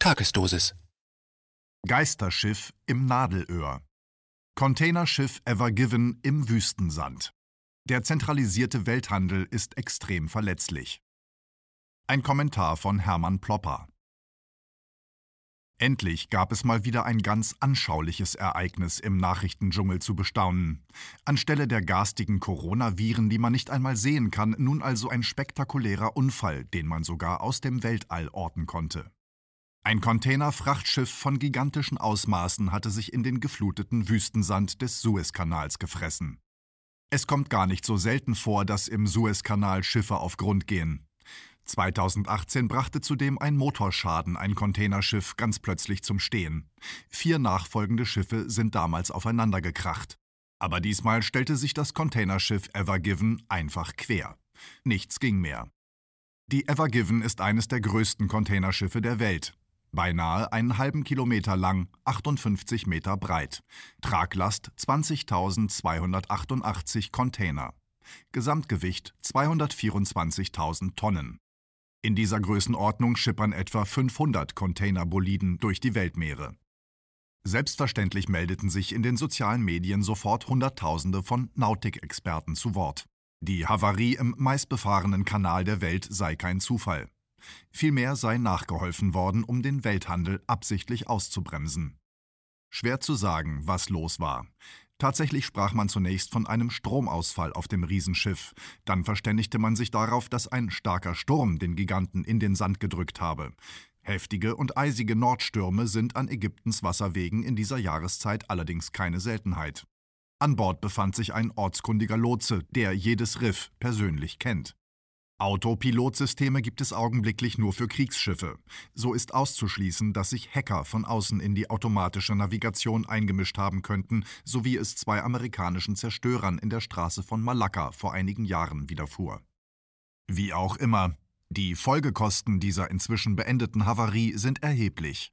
Tagesdosis. Geisterschiff im Nadelöhr. Containerschiff Ever Given im Wüstensand. Der zentralisierte Welthandel ist extrem verletzlich. Ein Kommentar von Hermann Plopper. Endlich gab es mal wieder ein ganz anschauliches Ereignis im Nachrichtendschungel zu bestaunen. Anstelle der garstigen Coronaviren, die man nicht einmal sehen kann, nun also ein spektakulärer Unfall, den man sogar aus dem Weltall orten konnte. Ein Containerfrachtschiff von gigantischen Ausmaßen hatte sich in den gefluteten Wüstensand des Suezkanals gefressen. Es kommt gar nicht so selten vor, dass im Suezkanal Schiffe auf Grund gehen. 2018 brachte zudem ein Motorschaden ein Containerschiff ganz plötzlich zum Stehen. Vier nachfolgende Schiffe sind damals aufeinandergekracht. Aber diesmal stellte sich das Containerschiff Ever Given einfach quer. Nichts ging mehr. Die Ever Given ist eines der größten Containerschiffe der Welt. Beinahe einen halben Kilometer lang, 58 Meter breit. Traglast 20.288 Container. Gesamtgewicht 224.000 Tonnen. In dieser Größenordnung schippern etwa 500 Containerboliden durch die Weltmeere. Selbstverständlich meldeten sich in den sozialen Medien sofort Hunderttausende von Nautikexperten zu Wort. Die Havarie im meistbefahrenen Kanal der Welt sei kein Zufall. Vielmehr sei nachgeholfen worden, um den Welthandel absichtlich auszubremsen. Schwer zu sagen, was los war. Tatsächlich sprach man zunächst von einem Stromausfall auf dem Riesenschiff. Dann verständigte man sich darauf, dass ein starker Sturm den Giganten in den Sand gedrückt habe. Heftige und eisige Nordstürme sind an Ägyptens Wasserwegen in dieser Jahreszeit allerdings keine Seltenheit. An Bord befand sich ein ortskundiger Lotse, der jedes Riff persönlich kennt. Autopilotsysteme gibt es augenblicklich nur für Kriegsschiffe. So ist auszuschließen, dass sich Hacker von außen in die automatische Navigation eingemischt haben könnten, so wie es zwei amerikanischen Zerstörern in der Straße von Malakka vor einigen Jahren widerfuhr. Wie auch immer, die Folgekosten dieser inzwischen beendeten Havarie sind erheblich.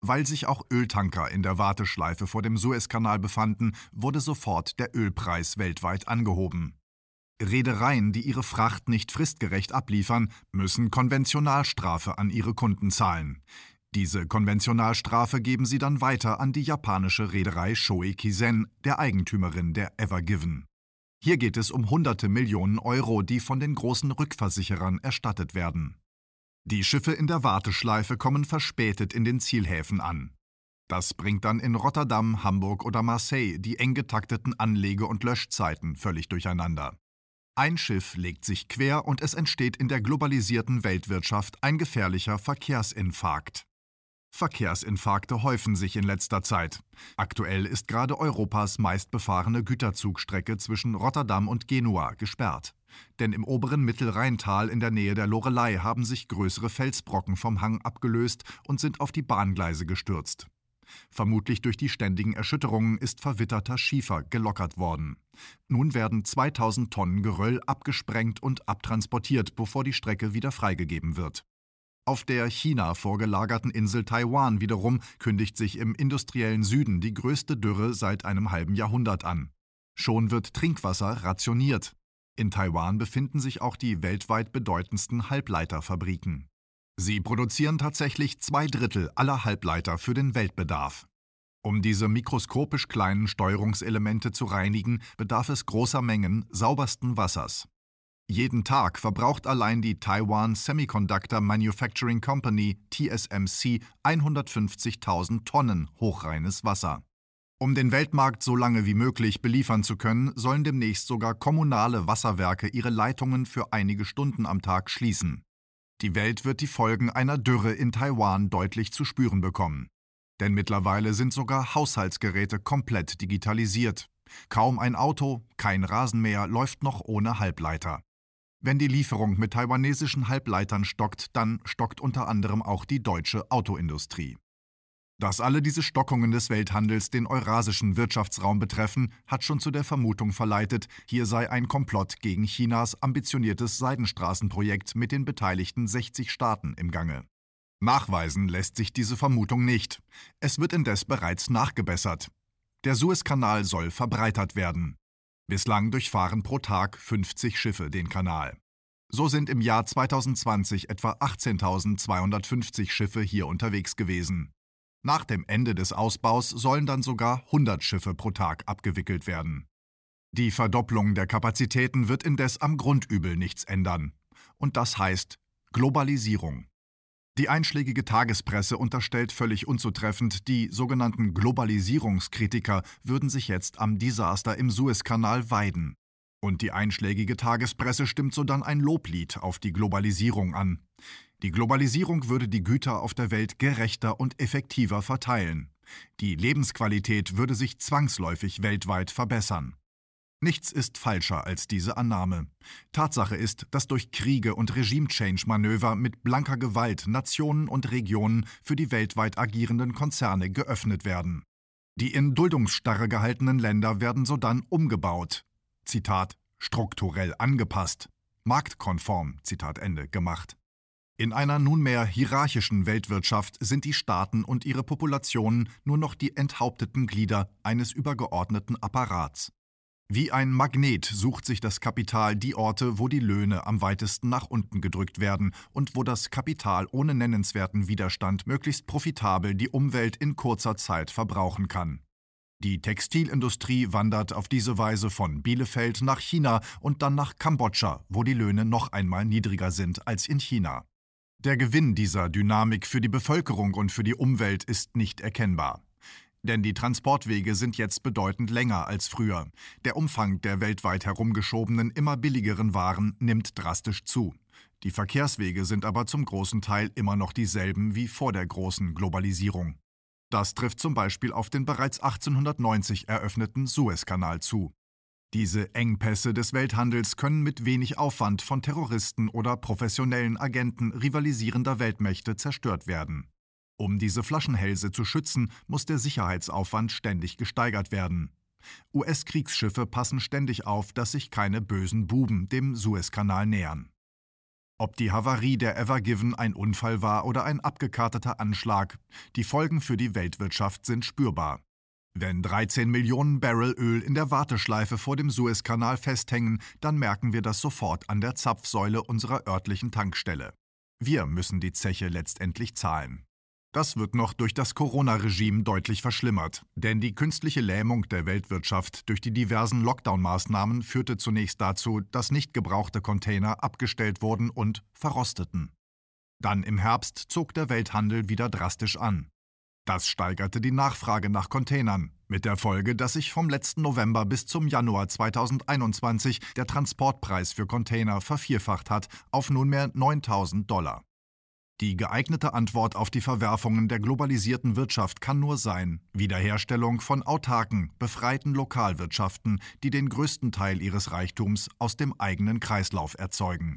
Weil sich auch Öltanker in der Warteschleife vor dem Suezkanal befanden, wurde sofort der Ölpreis weltweit angehoben. Reedereien, die ihre Fracht nicht fristgerecht abliefern, müssen Konventionalstrafe an ihre Kunden zahlen. Diese Konventionalstrafe geben sie dann weiter an die japanische Reederei Shoei Kizen, der Eigentümerin der Ever Given. Hier geht es um hunderte Millionen Euro, die von den großen Rückversicherern erstattet werden. Die Schiffe in der Warteschleife kommen verspätet in den Zielhäfen an. Das bringt dann in Rotterdam, Hamburg oder Marseille die eng getakteten Anlege- und Löschzeiten völlig durcheinander. Ein Schiff legt sich quer und es entsteht in der globalisierten Weltwirtschaft ein gefährlicher Verkehrsinfarkt. Verkehrsinfarkte häufen sich in letzter Zeit. Aktuell ist gerade Europas meistbefahrene Güterzugstrecke zwischen Rotterdam und Genua gesperrt. Denn im oberen Mittelrheintal in der Nähe der Lorelei haben sich größere Felsbrocken vom Hang abgelöst und sind auf die Bahngleise gestürzt. Vermutlich durch die ständigen Erschütterungen ist verwitterter Schiefer gelockert worden. Nun werden 2000 Tonnen Geröll abgesprengt und abtransportiert, bevor die Strecke wieder freigegeben wird. Auf der China vorgelagerten Insel Taiwan wiederum kündigt sich im industriellen Süden die größte Dürre seit einem halben Jahrhundert an. Schon wird Trinkwasser rationiert. In Taiwan befinden sich auch die weltweit bedeutendsten Halbleiterfabriken. Sie produzieren tatsächlich zwei Drittel aller Halbleiter für den Weltbedarf. Um diese mikroskopisch kleinen Steuerungselemente zu reinigen, bedarf es großer Mengen saubersten Wassers. Jeden Tag verbraucht allein die Taiwan Semiconductor Manufacturing Company TSMC 150.000 Tonnen hochreines Wasser. Um den Weltmarkt so lange wie möglich beliefern zu können, sollen demnächst sogar kommunale Wasserwerke ihre Leitungen für einige Stunden am Tag schließen. Die Welt wird die Folgen einer Dürre in Taiwan deutlich zu spüren bekommen. Denn mittlerweile sind sogar Haushaltsgeräte komplett digitalisiert. Kaum ein Auto, kein Rasenmäher läuft noch ohne Halbleiter. Wenn die Lieferung mit taiwanesischen Halbleitern stockt, dann stockt unter anderem auch die deutsche Autoindustrie. Dass alle diese Stockungen des Welthandels den eurasischen Wirtschaftsraum betreffen, hat schon zu der Vermutung verleitet, hier sei ein Komplott gegen Chinas ambitioniertes Seidenstraßenprojekt mit den beteiligten 60 Staaten im Gange. Nachweisen lässt sich diese Vermutung nicht. Es wird indes bereits nachgebessert. Der Suezkanal soll verbreitert werden. Bislang durchfahren pro Tag 50 Schiffe den Kanal. So sind im Jahr 2020 etwa 18.250 Schiffe hier unterwegs gewesen. Nach dem Ende des Ausbaus sollen dann sogar 100 Schiffe pro Tag abgewickelt werden. Die Verdopplung der Kapazitäten wird indes am Grundübel nichts ändern. Und das heißt Globalisierung. Die einschlägige Tagespresse unterstellt völlig unzutreffend, die sogenannten Globalisierungskritiker würden sich jetzt am Desaster im Suezkanal weiden. Und die einschlägige Tagespresse stimmt so dann ein Loblied auf die Globalisierung an. Die Globalisierung würde die Güter auf der Welt gerechter und effektiver verteilen. Die Lebensqualität würde sich zwangsläufig weltweit verbessern. Nichts ist falscher als diese Annahme. Tatsache ist, dass durch Kriege und Regime-Change-Manöver mit blanker Gewalt Nationen und Regionen für die weltweit agierenden Konzerne geöffnet werden. Die in Duldungsstarre gehaltenen Länder werden sodann umgebaut, Zitat, strukturell angepasst, marktkonform, Zitat Ende, gemacht. In einer nunmehr hierarchischen Weltwirtschaft sind die Staaten und ihre Populationen nur noch die enthaupteten Glieder eines übergeordneten Apparats. Wie ein Magnet sucht sich das Kapital die Orte, wo die Löhne am weitesten nach unten gedrückt werden und wo das Kapital ohne nennenswerten Widerstand möglichst profitabel die Umwelt in kurzer Zeit verbrauchen kann. Die Textilindustrie wandert auf diese Weise von Bielefeld nach China und dann nach Kambodscha, wo die Löhne noch einmal niedriger sind als in China. Der Gewinn dieser Dynamik für die Bevölkerung und für die Umwelt ist nicht erkennbar. Denn die Transportwege sind jetzt bedeutend länger als früher. Der Umfang der weltweit herumgeschobenen, immer billigeren Waren nimmt drastisch zu. Die Verkehrswege sind aber zum großen Teil immer noch dieselben wie vor der großen Globalisierung. Das trifft zum Beispiel auf den bereits 1890 eröffneten Suezkanal zu. Diese Engpässe des Welthandels können mit wenig Aufwand von Terroristen oder professionellen Agenten rivalisierender Weltmächte zerstört werden. Um diese Flaschenhälse zu schützen, muss der Sicherheitsaufwand ständig gesteigert werden. US-Kriegsschiffe passen ständig auf, dass sich keine bösen Buben dem Suezkanal nähern. Ob die Havarie der Ever Given ein Unfall war oder ein abgekarteter Anschlag, die Folgen für die Weltwirtschaft sind spürbar. Wenn 13 Millionen Barrel Öl in der Warteschleife vor dem Suezkanal festhängen, dann merken wir das sofort an der Zapfsäule unserer örtlichen Tankstelle. Wir müssen die Zeche letztendlich zahlen. Das wird noch durch das Corona-Regime deutlich verschlimmert, denn die künstliche Lähmung der Weltwirtschaft durch die diversen Lockdown-Maßnahmen führte zunächst dazu, dass nicht gebrauchte Container abgestellt wurden und verrosteten. Dann im Herbst zog der Welthandel wieder drastisch an. Das steigerte die Nachfrage nach Containern, mit der Folge, dass sich vom letzten November bis zum Januar 2021 der Transportpreis für Container vervierfacht hat auf nunmehr 9000 Dollar. Die geeignete Antwort auf die Verwerfungen der globalisierten Wirtschaft kann nur sein Wiederherstellung von autarken, befreiten Lokalwirtschaften, die den größten Teil ihres Reichtums aus dem eigenen Kreislauf erzeugen.